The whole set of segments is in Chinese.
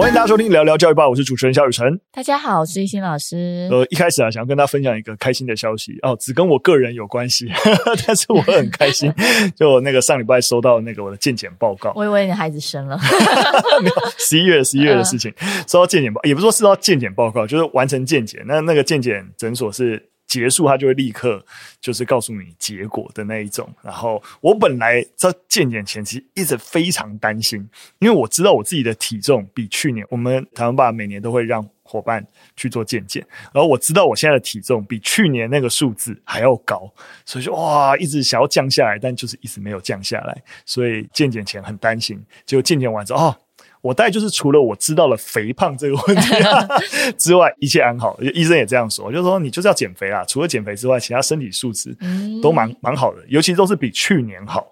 欢迎大家收听聊聊教育吧，我是主持人肖雨辰。大家好，我是一心老师。呃，一开始啊，想要跟大家分享一个开心的消息哦，只跟我个人有关系，但是我很开心。就我那个上礼拜收到那个我的健检报告，我以为你孩子生了，没有，十一月十一月的事情，呃、收到健检报，也不是说收到健检报告，就是完成健检。那那个健检诊所是。结束，他就会立刻就是告诉你结果的那一种。然后我本来在健检前其实一直非常担心，因为我知道我自己的体重比去年，我们台湾爸每年都会让伙伴去做健检，然后我知道我现在的体重比去年那个数字还要高，所以就哇，一直想要降下来，但就是一直没有降下来，所以健检前很担心。结果健检完之后，哦。我大概就是除了我知道了肥胖这个问题 之外，一切安好。医生也这样说，就是说你就是要减肥啦。除了减肥之外，其他身体素质都蛮蛮好的，尤其都是比去年好。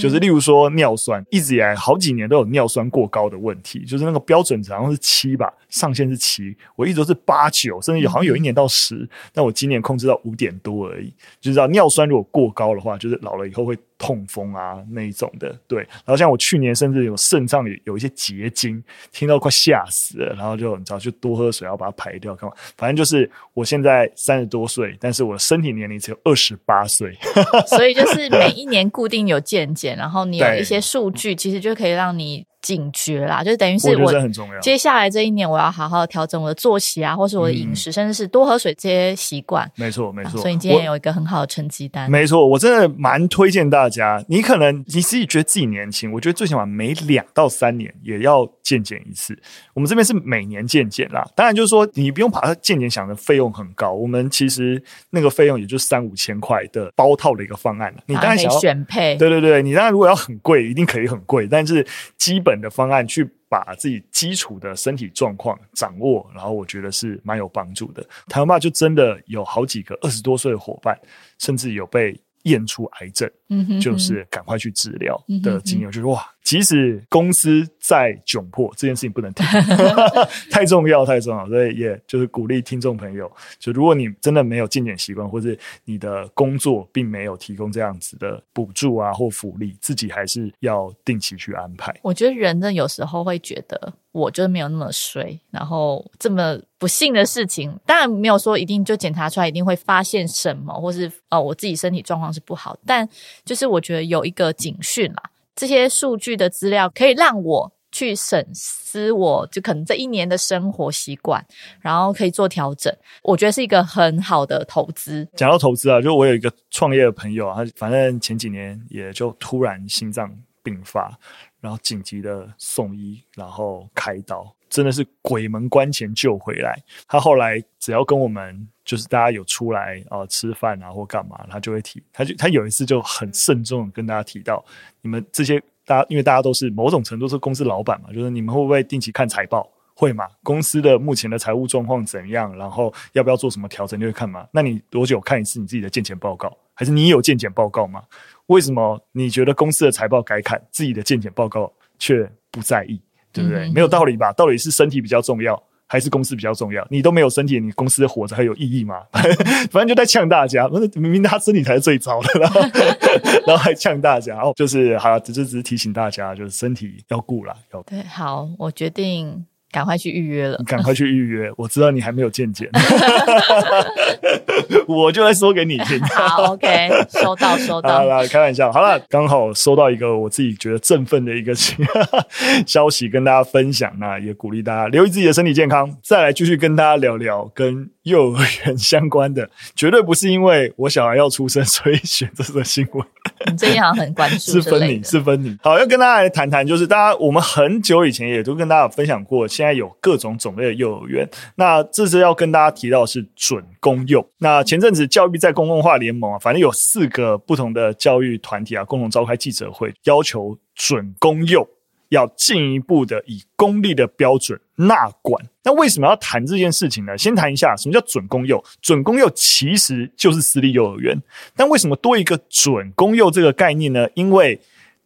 就是例如说尿酸，一直以来好几年都有尿酸过高的问题，就是那个标准值好像是七吧，上限是七，我一直都是八九，甚至有好像有一年到十，但我今年控制到五点多而已。就知道尿酸如果过高的话，就是老了以后会痛风啊那一种的。对，然后像我去年甚至有肾脏有有一些结晶，听到快吓死了，然后就你知道就多喝水，然后把它排掉，干嘛？反正就是我现在三十多岁，但是我的身体年龄只有二十八岁，所以就是每一年固定有健检，然后你有一些数据，其实就可以让你。警觉啦，就等于是我接下来这一年，我要好好调整我的作息啊，或是我的饮食，嗯、甚至是多喝水这些习惯。没错，没错。所以你今天有一个很好的成绩单。没错，我真的蛮推荐大家。你可能你自己觉得自己年轻，我觉得最起码每两到三年也要健检一次。我们这边是每年健检啦，当然就是说你不用把它健检想的费用很高，我们其实那个费用也就三五千块的包套的一个方案。你当然想要选配，对对对，你当然如果要很贵，一定可以很贵，但是基本。本的方案去把自己基础的身体状况掌握，然后我觉得是蛮有帮助的。台湾爸就真的有好几个二十多岁的伙伴，甚至有被验出癌症，嗯哼哼，就是赶快去治疗的经验，嗯、哼哼就是哇。即使公司再窘迫，这件事情不能停，太重要，太重要。所以也就是鼓励听众朋友，就如果你真的没有进检习惯，或是你的工作并没有提供这样子的补助啊或福利，自己还是要定期去安排。我觉得人呢，有时候会觉得我就是没有那么衰，然后这么不幸的事情，当然没有说一定就检查出来一定会发现什么，或是哦我自己身体状况是不好，但就是我觉得有一个警讯啦。这些数据的资料可以让我去审思，我就可能这一年的生活习惯，然后可以做调整。我觉得是一个很好的投资。讲到投资啊，就我有一个创业的朋友啊，他反正前几年也就突然心脏病发，然后紧急的送医，然后开刀，真的是鬼门关前救回来。他后来只要跟我们。就是大家有出来啊、吃饭啊或干嘛，他就会提，他就他有一次就很慎重跟大家提到，你们这些大家，因为大家都是某种程度是公司老板嘛，就是你们会不会定期看财报？会嘛？公司的目前的财务状况怎样？然后要不要做什么调整？就会看嘛？那你多久看一次你自己的健检报告？还是你有健检报告吗？为什么你觉得公司的财报该看，自己的健检报告却不在意？对不对？没有道理吧？到底是身体比较重要？还是公司比较重要？你都没有身体，你公司活着还有意义吗？反正就在呛大家，明明他身体才是最糟的，然后，然后还呛大家，哦就是好，只是只是提醒大家，就是身体要顾啦。要对，好，我决定。赶快去预约了！赶快去预约！我知道你还没有见解，我就来说给你听。好，OK，收到，收到。好了，开玩笑。好了，刚好收到一个我自己觉得振奋的一个消息，跟大家分享。那也鼓励大家留意自己的身体健康。再来继续跟大家聊聊跟幼儿园相关的，绝对不是因为我小孩要出生所以选这个新闻。你最近好像很关注，是分你，是分你。好，要跟大家来谈谈，就是大家我们很久以前也都跟大家分享过，现在有各种种类的幼儿园。那这次要跟大家提到的是准公幼。那前阵子教育在公共化联盟啊，反正有四个不同的教育团体啊，共同召开记者会，要求准公幼。要进一步的以公立的标准纳管。那为什么要谈这件事情呢？先谈一下什么叫准公幼。准公幼其实就是私立幼儿园，但为什么多一个准公幼这个概念呢？因为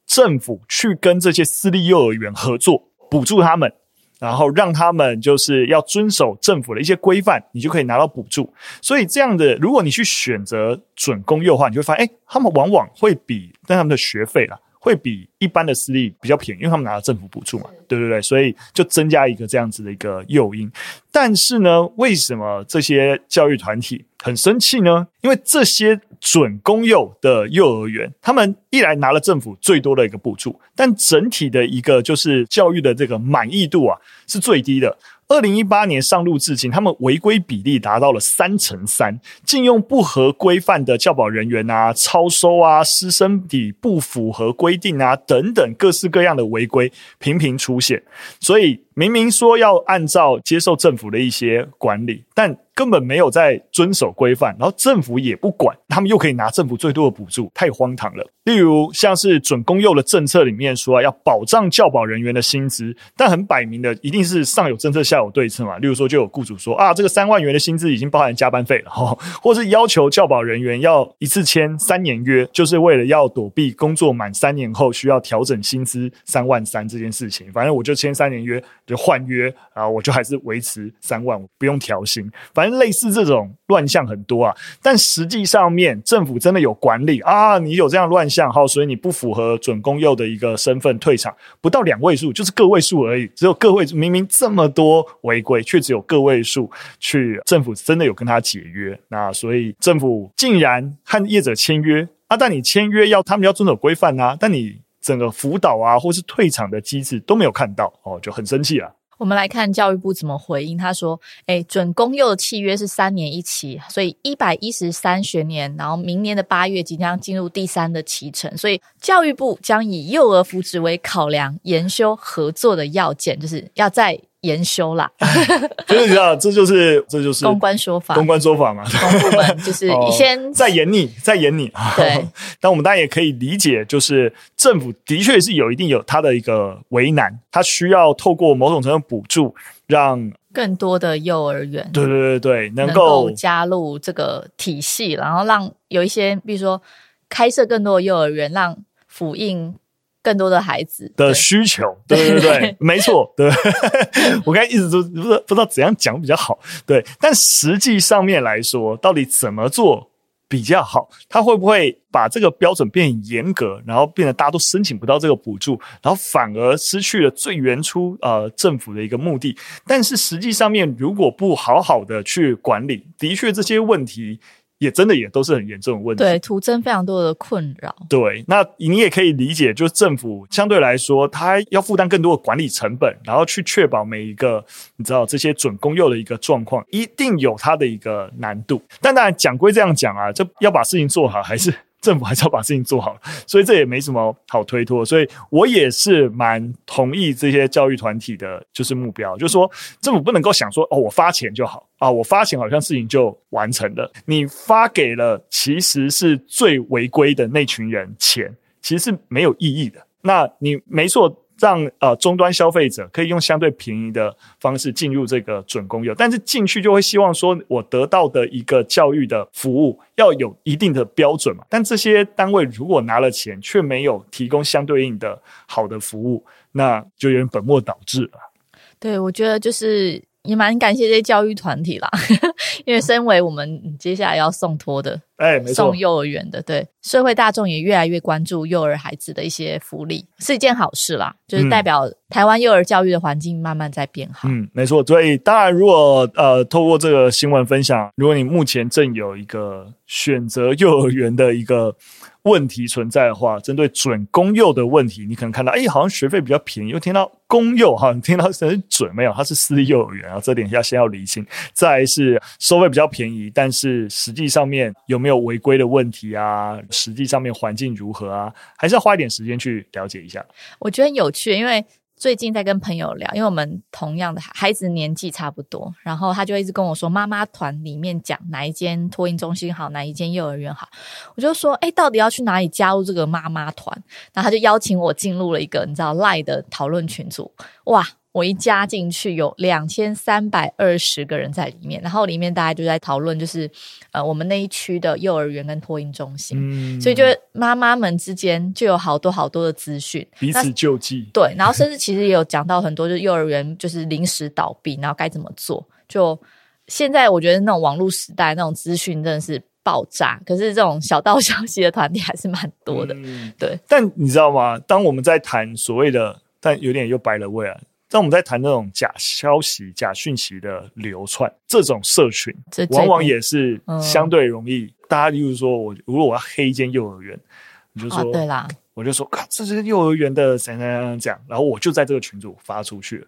政府去跟这些私立幼儿园合作，补助他们，然后让他们就是要遵守政府的一些规范，你就可以拿到补助。所以这样的，如果你去选择准公幼的话，你就会发现，哎，他们往往会比但他们的学费啦。会比一般的私立比较便宜，因为他们拿了政府补助嘛，对对对，所以就增加一个这样子的一个诱因。但是呢，为什么这些教育团体很生气呢？因为这些准公幼的幼儿园，他们一来拿了政府最多的一个补助，但整体的一个就是教育的这个满意度啊是最低的。二零一八年上路至今，他们违规比例达到了三成三，禁用不合规范的教保人员啊、超收啊、师生比不符合规定啊等等各式各样的违规频频出现，所以明明说要按照接受政府的一些管理，但根本没有在遵守规范，然后政府也不管，他们又可以拿政府最多的补助，太荒唐了。例如像是准公幼的政策里面说要保障教保人员的薪资，但很摆明的一定是上有政策下有对策嘛。例如说就有雇主说啊，这个三万元的薪资已经包含加班费了哈，或是要求教保人员要一次签三年约，就是为了要躲避工作满三年后需要调整薪资三万三这件事情。反正我就签三年约就换约啊，我就还是维持三万，不用调薪。反正类似这种乱象很多啊，但实际上面政府真的有管理啊，你有这样乱象哈，所以你不符合准公幼的一个身份退场，不到两位数就是个位数而已，只有个位数，明明这么多违规，却只有个位数去政府真的有跟他解约，那所以政府竟然和业者签约啊，但你签约要他们要遵守规范啊，但你整个辅导啊或是退场的机制都没有看到哦，就很生气啊。我们来看教育部怎么回应。他说：“诶，准公幼的契约是三年一期，所以一百一十三学年，然后明年的八月即将进入第三的期程，所以教育部将以幼儿福祉为考量，研修合作的要件，就是要在。”研修啦，就是你知道，这就是这就是公关说法，公关说法嘛。公部门就是先、哦、再演你，再演你。对，但我们当然也可以理解，就是政府的确是有一定有它的一个为难，它需要透过某种程度补助，让更多的幼儿园，对对对对，能够加入这个体系，然后让有一些，比如说开设更多的幼儿园，让辅印。更多的孩子的需求，对对对，对没错，对。我刚才一直都不知道不知道怎样讲比较好，对。但实际上面来说，到底怎么做比较好？他会不会把这个标准变严格，然后变得大家都申请不到这个补助，然后反而失去了最原初呃政府的一个目的？但是实际上面，如果不好好的去管理，的确这些问题。也真的也都是很严重的问题，对，徒增非常多的困扰。对，那你也可以理解，就是政府相对来说，它要负担更多的管理成本，然后去确保每一个你知道这些准公幼的一个状况，一定有它的一个难度。但当然讲归这样讲啊，就要把事情做好，还是。政府还是要把事情做好，所以这也没什么好推脱。所以我也是蛮同意这些教育团体的，就是目标，就是说政府不能够想说哦，我发钱就好啊，我发钱好像事情就完成了。你发给了其实是最违规的那群人钱，其实是没有意义的。那你没错。让呃终端消费者可以用相对便宜的方式进入这个准公有，但是进去就会希望说，我得到的一个教育的服务要有一定的标准嘛。但这些单位如果拿了钱，却没有提供相对应的好的服务，那就有点本末倒置了。对，我觉得就是。也蛮感谢这些教育团体啦，因为身为我们接下来要送托的，哎，没错，送幼儿园的，对，社会大众也越来越关注幼儿孩子的一些福利，是一件好事啦，就是代表台湾幼儿教育的环境慢慢在变好。嗯，没错。所以当然，如果呃，透过这个新闻分享，如果你目前正有一个选择幼儿园的一个。问题存在的话，针对准公幼的问题，你可能看到，哎，好像学费比较便宜，又听到公幼，哈，你听到是准没有？它是私立幼儿园，然后这点要先要理清。再来是收费比较便宜，但是实际上面有没有有违规的问题啊？实际上面环境如何啊？还是要花一点时间去了解一下。我觉得很有趣，因为。最近在跟朋友聊，因为我们同样的孩子年纪差不多，然后他就一直跟我说，妈妈团里面讲哪一间托婴中心好，哪一间幼儿园好，我就说，哎，到底要去哪里加入这个妈妈团？然后他就邀请我进入了一个你知道赖的讨论群组，哇！我一加进去，有两千三百二十个人在里面，然后里面大家就在讨论，就是呃，我们那一区的幼儿园跟托婴中心，嗯，所以就妈妈们之间就有好多好多的资讯，彼此救济，对，然后甚至其实也有讲到很多，就是幼儿园就是临时倒闭，然后该怎么做。就现在我觉得那种网络时代，那种资讯真的是爆炸，可是这种小道消息的团体还是蛮多的。嗯、对，但你知道吗？当我们在谈所谓的，但有点又白了味啊。当我们在谈那种假消息、假讯息的流窜，这种社群往往也是相对容易。嗯、大家例如说我，如果我要黑一间幼儿园，你就说、啊、对啦，我就说，这是幼儿园的怎样怎样讲，然后我就在这个群组发出去了，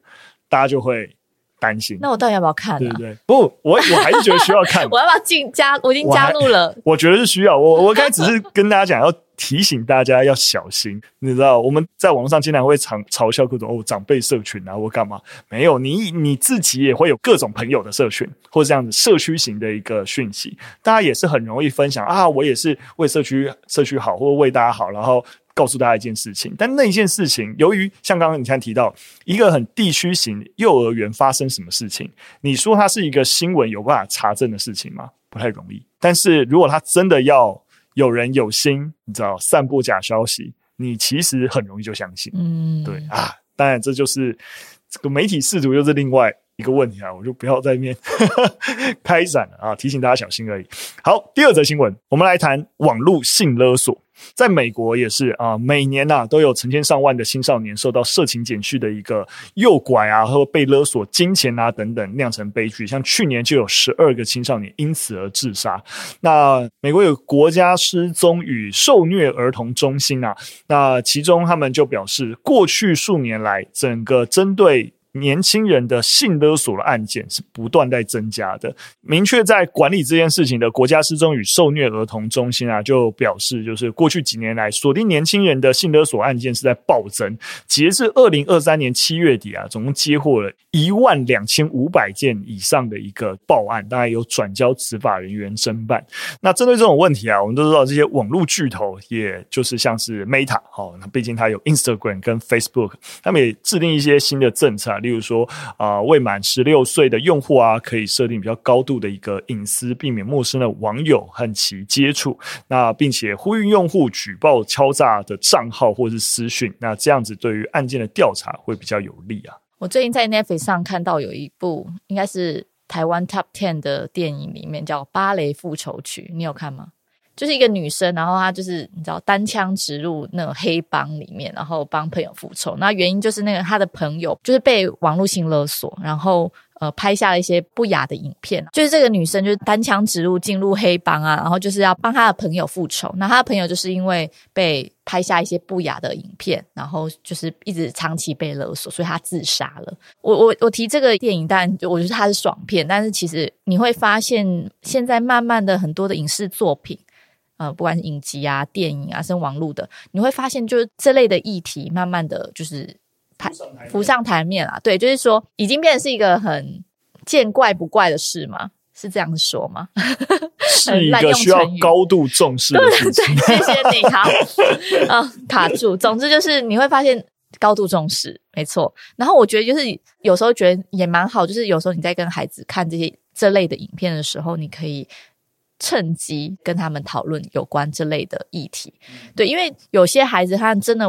大家就会。担心，那我到底要不要看、啊？对不对？不，我我还是觉得需要看。我要不要进加？我已经加入了。我，我觉得是需要。我我刚才只是跟大家讲，要提醒大家要小心。你知道，我们在网络上经常会嘲嘲笑各种哦长辈社群啊，或干嘛？没有，你你自己也会有各种朋友的社群，或者这样子社区型的一个讯息，大家也是很容易分享啊。我也是为社区社区好，或者为大家好，然后。告诉大家一件事情，但那一件事情，由于像刚刚你看提到一个很地区型幼儿园发生什么事情，你说它是一个新闻有办法查证的事情吗？不太容易。但是如果他真的要有人有心，你知道散布假消息，你其实很容易就相信。嗯，对啊，当然这就是这个媒体试图又是另外一个问题啊，我就不要在面 开展了啊，提醒大家小心而已。好，第二则新闻，我们来谈网络性勒索。在美国也是啊，每年呐、啊、都有成千上万的青少年受到色情简讯的一个诱拐啊，或被勒索金钱啊等等，酿成悲剧。像去年就有十二个青少年因此而自杀。那美国有国家失踪与受虐儿童中心啊，那其中他们就表示，过去数年来，整个针对年轻人的性勒索的案件是不断在增加的。明确在管理这件事情的国家失踪与受虐儿童中心啊，就表示，就是过去几年来锁定年轻人的性勒索案件是在暴增。截至二零二三年七月底啊，总共接获了一万两千五百件以上的一个报案，当然有转交执法人员侦办。那针对这种问题啊，我们都知道这些网络巨头，也就是像是 Meta 哦，那毕竟它有 Instagram 跟 Facebook，他们也制定一些新的政策。例如说啊、呃，未满十六岁的用户啊，可以设定比较高度的一个隐私，避免陌生的网友和其接触。那并且呼吁用户举报敲诈的账号或是私讯。那这样子对于案件的调查会比较有利啊。我最近在 Netflix 上看到有一部应该是台湾 Top Ten 的电影，里面叫《芭蕾复仇曲》，你有看吗？就是一个女生，然后她就是你知道单枪直入那种黑帮里面，然后帮朋友复仇。那原因就是那个她的朋友就是被网络性勒索，然后呃拍下了一些不雅的影片。就是这个女生就是单枪直入进入黑帮啊，然后就是要帮她的朋友复仇。那她的朋友就是因为被拍下一些不雅的影片，然后就是一直长期被勒索，所以她自杀了。我我我提这个电影，但我觉得它是爽片，但是其实你会发现现在慢慢的很多的影视作品。呃，不管是影集啊、电影啊，甚至网络的，你会发现，就是这类的议题，慢慢的就是台浮上台面啊。对，就是说，已经变成是一个很见怪不怪的事吗？是这样说吗？是一个需要高度重视的事情。对，谢谢你，好，啊、哦，卡住。总之就是你会发现高度重视，没错。然后我觉得就是有时候觉得也蛮好，就是有时候你在跟孩子看这些这类的影片的时候，你可以。趁机跟他们讨论有关这类的议题，对，因为有些孩子他真的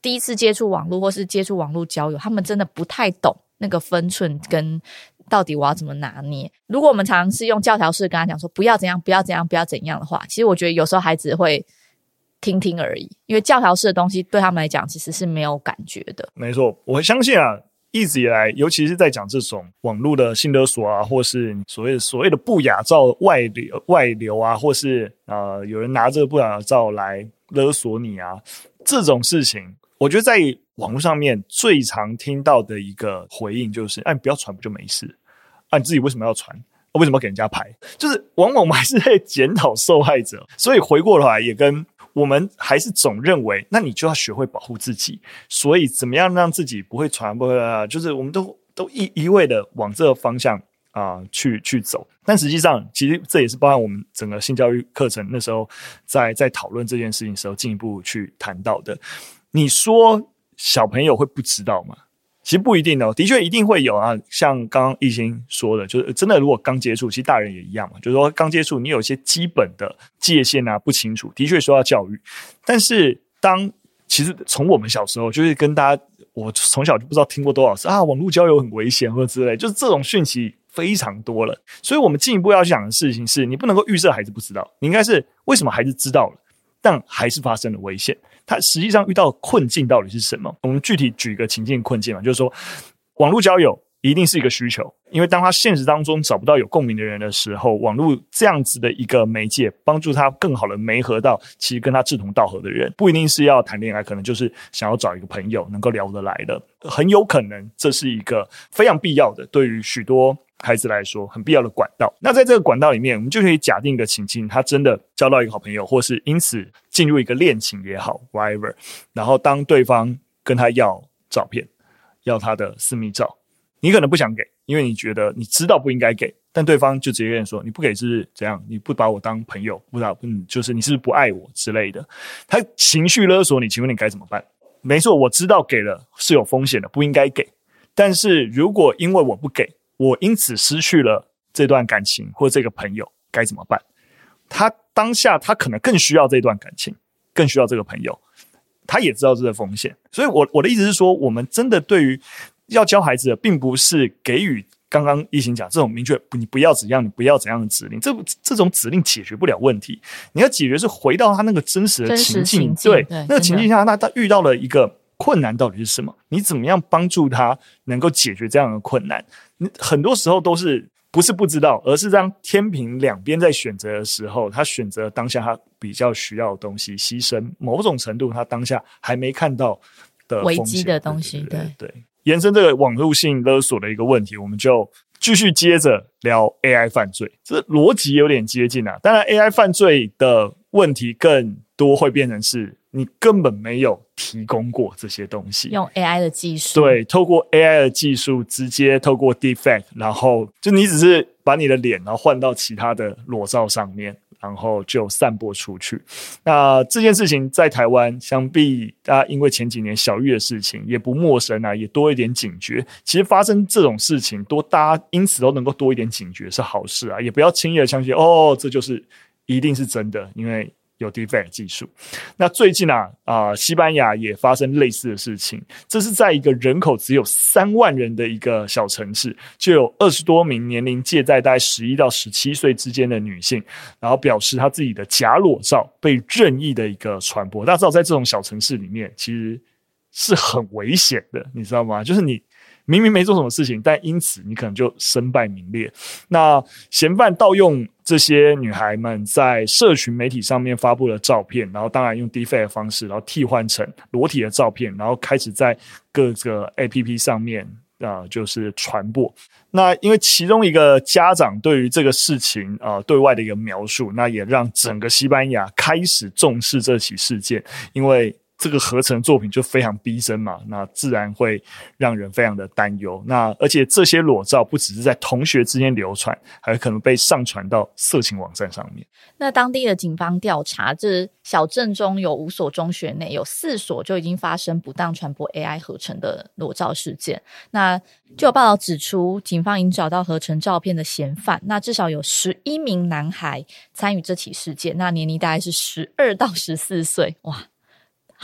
第一次接触网络或是接触网络交友，他们真的不太懂那个分寸跟到底我要怎么拿捏。如果我们常常是用教条式跟他讲说不要怎样，不要怎样，不要怎样的话，其实我觉得有时候孩子会听听而已，因为教条式的东西对他们来讲其实是没有感觉的。没错，我相信啊。一直以来，尤其是在讲这种网络的性勒索啊，或是所谓所谓的不雅照外流外流啊，或是呃有人拿这个不雅照来勒索你啊，这种事情，我觉得在网络上面最常听到的一个回应就是：哎，不要传不就没事？啊，你自己为什么要传？为什么要给人家拍？就是往往我们还是在检讨受害者，所以回过头来也跟。我们还是总认为，那你就要学会保护自己。所以，怎么样让自己不会传播啊？就是我们都都一一味的往这个方向啊、去去走。但实际上，其实这也是包含我们整个性教育课程那时候在在讨论这件事情时候进一步去谈到的。你说小朋友会不知道吗？其实不一定哦，的确一定会有啊。像刚刚亦欣说的，就是真的，如果刚接触，其实大人也一样嘛。就是说刚接触，你有一些基本的界限啊不清楚，的确需要教育。但是当其实从我们小时候，就是跟大家，我从小就不知道听过多少次啊，网络交友很危险或者之类，就是这种讯息非常多了。所以，我们进一步要讲的事情是，你不能够预设孩子不知道，你应该是为什么孩子知道了，但还是发生了危险。他实际上遇到困境到底是什么？我们具体举一个情境困境嘛，就是说，网络交友。一定是一个需求，因为当他现实当中找不到有共鸣的人的时候，网络这样子的一个媒介，帮助他更好的媒合到其实跟他志同道合的人，不一定是要谈恋爱，可能就是想要找一个朋友能够聊得来的，很有可能这是一个非常必要的，对于许多孩子来说很必要的管道。那在这个管道里面，我们就可以假定一个情境，他真的交到一个好朋友，或是因此进入一个恋情也好，whatever。然后当对方跟他要照片，要他的私密照。你可能不想给，因为你觉得你知道不应该给，但对方就直接跟你说，你不给是怎样？你不把我当朋友，不知道，嗯，就是你是不是不爱我之类的。他情绪勒索你，请问你该怎么办？没错，我知道给了是有风险的，不应该给。但是如果因为我不给，我因此失去了这段感情或这个朋友，该怎么办？他当下他可能更需要这段感情，更需要这个朋友，他也知道这个风险。所以我，我我的意思是说，我们真的对于。要教孩子的，并不是给予刚刚一行讲这种明确，你不要怎样，你不要怎样的指令。这这种指令解决不了问题。你要解决是回到他那个真实的情境，情境对，对那个情境下，那他遇到了一个困难，到底是什么？你怎么样帮助他能够解决这样的困难？你很多时候都是不是不知道，而是让天平两边在选择的时候，他选择当下他比较需要的东西，牺牲某种程度他当下还没看到的危机的东西，对对。对对延伸这个网络性勒索的一个问题，我们就继续接着聊 AI 犯罪。这逻辑有点接近啊。当然，AI 犯罪的问题更多会变成是你根本没有提供过这些东西，用 AI 的技术，对，透过 AI 的技术直接透过 Deepfake，然后就你只是把你的脸然后换到其他的裸照上面。然后就散播出去。那这件事情在台湾，想必大家因为前几年小玉的事情也不陌生啊，也多一点警觉。其实发生这种事情，多大家因此都能够多一点警觉是好事啊，也不要轻易的相信哦，这就是一定是真的，因为。有 deepfake 技术，那最近啊啊、西班牙也发生类似的事情。这是在一个人口只有三万人的一个小城市，就有二十多名年龄介在大概十一到十七岁之间的女性，然后表示她自己的假裸照被任意的一个传播。大家知道，在这种小城市里面，其实是很危险的，你知道吗？就是你。明明没做什么事情，但因此你可能就身败名裂。那嫌犯盗用这些女孩们在社群媒体上面发布的照片，然后当然用 d e f a 的方式，然后替换成裸体的照片，然后开始在各个 APP 上面啊、就是传播。那因为其中一个家长对于这个事情啊、对外的一个描述，那也让整个西班牙开始重视这起事件，因为。这个合成作品就非常逼真嘛，那自然会让人非常的担忧。那而且这些裸照不只是在同学之间流传，还可能被上传到色情网站上面。那当地的警方调查，这小镇中有五所中学内有四所就已经发生不当传播 AI 合成的裸照事件。那就有报道指出，警方已经找到合成照片的嫌犯。那至少有十一名男孩参与这起事件，那年龄大概是十二到十四岁。哇！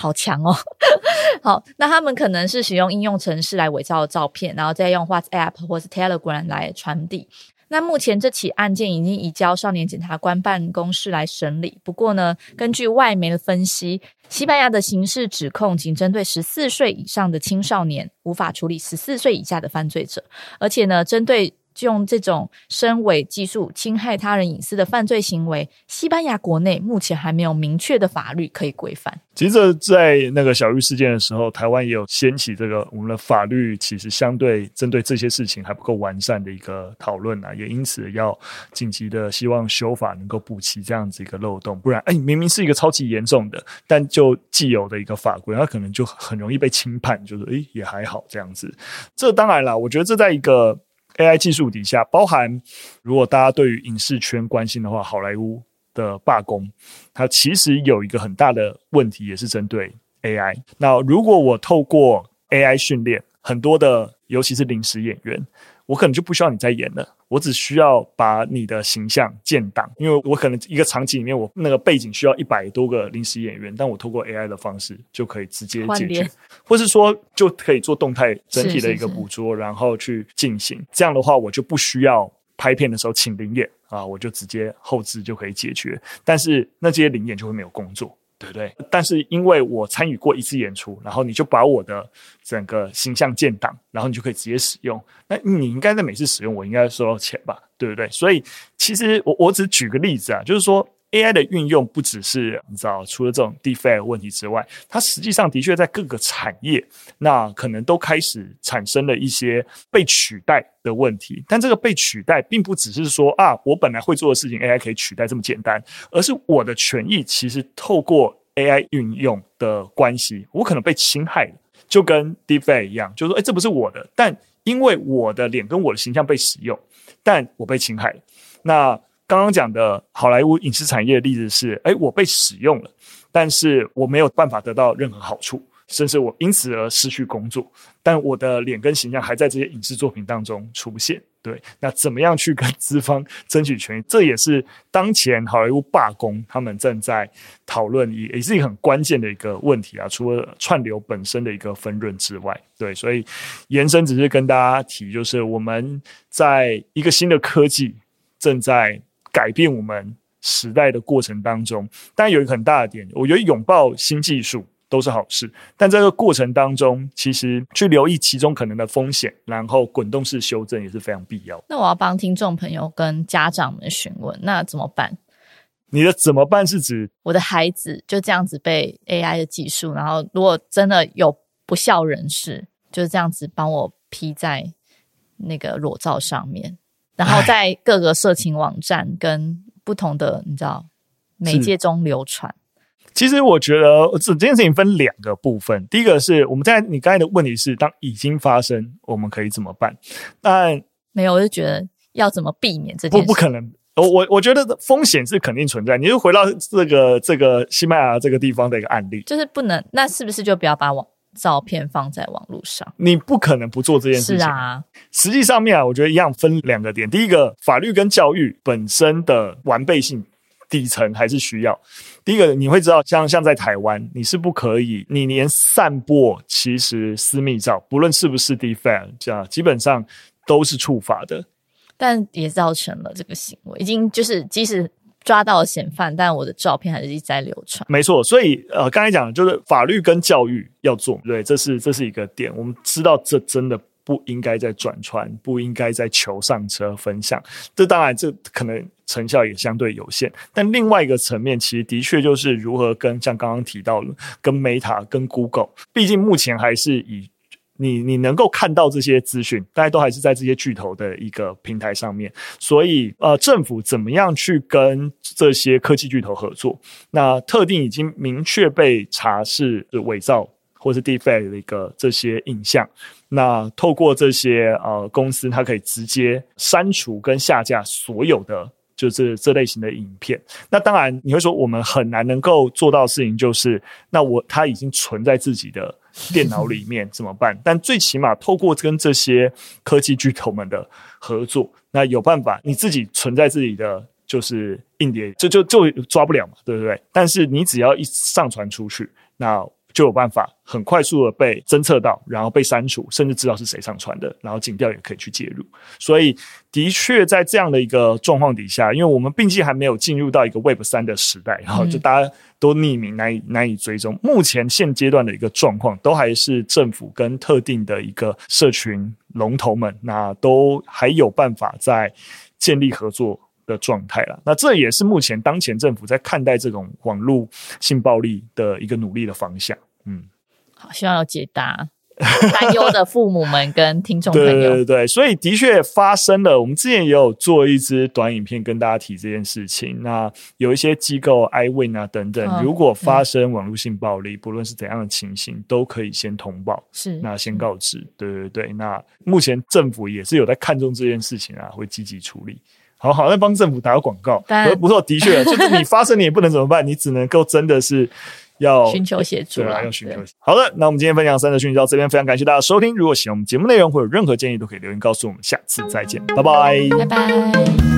好强哦！好，那他们可能是使用应用程式来伪造照片，然后再用 WhatsApp 或是 Telegram 来传递。那目前这起案件已经移交少年检察官办公室来审理。不过呢，根据外媒的分析，西班牙的刑事指控仅针对十四岁以上的青少年，无法处理十四岁以下的犯罪者，而且呢，针对。就用这种身伪技术侵害他人隐私的犯罪行为，西班牙国内目前还没有明确的法律可以规范。其实，在那个小玉事件的时候，台湾也有掀起这个我们的法律其实相对针对这些事情还不够完善的一个讨论啊，也因此要紧急的希望修法能够补齐这样子一个漏洞，不然，哎，明明是一个超级严重的，但就既有的一个法规，它可能就很容易被轻判，就是哎，也还好这样子。这当然了，我觉得这在一个。AI 技术底下，包含如果大家对于影视圈关心的话，好莱坞的罢工，它其实有一个很大的问题，也是针对 AI。那如果我透过 AI 训练很多的，尤其是临时演员，我可能就不需要你再演了，我只需要把你的形象建档，因为我可能一个场景里面我那个背景需要一百多个临时演员，但我透过 AI 的方式就可以直接解决，或是说就可以做动态整体的一个捕捉，然后去进行。这样的话，我就不需要拍片的时候请灵演啊，我就直接后置就可以解决。但是那这些灵演就会没有工作。对不对？但是因为我参与过一次演出，然后你就把我的整个形象建档，然后你就可以直接使用。那你应该在每次使用，我应该收到钱吧？对不对？所以其实我我只举个例子啊，就是说。AI 的运用不只是你知道，除了这种 deepfake 问题之外，它实际上的确在各个产业，那可能都开始产生了一些被取代的问题。但这个被取代，并不只是说啊，我本来会做的事情 AI 可以取代这么简单，而是我的权益其实透过 AI 运用的关系，我可能被侵害了，就跟 deepfake 一样，就是说，哎，这不是我的，但因为我的脸跟我的形象被使用，但我被侵害了，那。刚刚讲的好莱坞影视产业的例子是，哎，我被使用了，但是我没有办法得到任何好处，甚至我因此而失去工作。但我的脸跟形象还在这些影视作品当中出现。对，那怎么样去跟资方争取权益？这也是当前好莱坞罢工他们正在讨论，也也是一个很关键的一个问题啊。除了串流本身的一个分润之外，对，所以延伸只是跟大家提，就是我们在一个新的科技正在。改变我们时代的过程当中，当然有一个很大的点，我觉得拥抱新技术都是好事，但这个过程当中，其实去留意其中可能的风险，然后滚动式修正也是非常必要。那我要帮听众朋友跟家长们询问，那怎么办？你的怎么办是指我的孩子就这样子被 AI 的技术，然后如果真的有不孝人士，就是这样子帮我 P 在那个裸照上面。然后在各个色情网站跟不同的你知道媒介中流传。其实我觉得这件事情分两个部分。第一个是我们在你刚才的问题是，当已经发生，我们可以怎么办？但没有，我就觉得要怎么避免这件事？不，不可能。我我我觉得风险是肯定存在。你就回到这个这个西班牙这个地方的一个案例，就是不能。那是不是就不要把网？照片放在网络上，你不可能不做这件事情。是啊，实际上面啊，我觉得一样分两个点。第一个，法律跟教育本身的完备性底层还是需要。第一个，你会知道，像像在台湾，你是不可以，你连散播其实私密照，不论是不是 deepfake，这样基本上都是触法的。但也造成了这个行为，已经就是即使。抓到嫌犯，但我的照片还是一直在流传。没错，所以呃，刚才讲的就是法律跟教育要做，对，这是这是一个点。我们知道这真的不应该再转传，不应该再求上车分享。这当然，这可能成效也相对有限。但另外一个层面，其实的确就是如何跟像刚刚提到的，跟 Meta、跟 Google，毕竟目前还是以。你你能够看到这些资讯，大家都还是在这些巨头的一个平台上面，所以呃，政府怎么样去跟这些科技巨头合作？那特定已经明确被查是伪造或是 deepfake 的一个这些影像，那透过这些呃公司，它可以直接删除跟下架所有的。就是这类型的影片，那当然你会说我们很难能够做到的事情，就是那我它已经存在自己的电脑里面怎么办？但最起码透过跟这些科技巨头们的合作，那有办法你自己存在自己的就是硬碟，就就就抓不了嘛，对不对？但是你只要一上传出去，那。就有办法很快速的被侦测到，然后被删除，甚至知道是谁上传的，然后警调也可以去介入。所以，的确在这样的一个状况底下，因为我们毕竟还没有进入到一个 Web 三的时代，然后就大家都匿名，难以难以追踪。目前现阶段的一个状况，都还是政府跟特定的一个社群龙头们，那都还有办法在建立合作的状态了，那这也是目前当前政府在看待这种网络性暴力的一个努力的方向。嗯，好，希望有解答担忧的父母们跟听众朋友。对对对，所以的确发生了。我们之前也有做一支短影片跟大家提这件事情。那有一些机构，iWin 啊等等，嗯、如果发生网络性暴力，嗯、不论是怎样的情形，都可以先通报，是那先告知。嗯、对对对，那目前政府也是有在看重这件事情啊，会积极处理。好好，在帮政府打个广告。但不错，的确，就是你发生，你也不能怎么办，你只能够真的是要寻求协助对啊，要寻求。好的，那我们今天分享三则讯息到这边，非常感谢大家收听。如果喜欢我们节目内容，或有任何建议，都可以留言告诉我们。下次再见，拜拜，拜拜。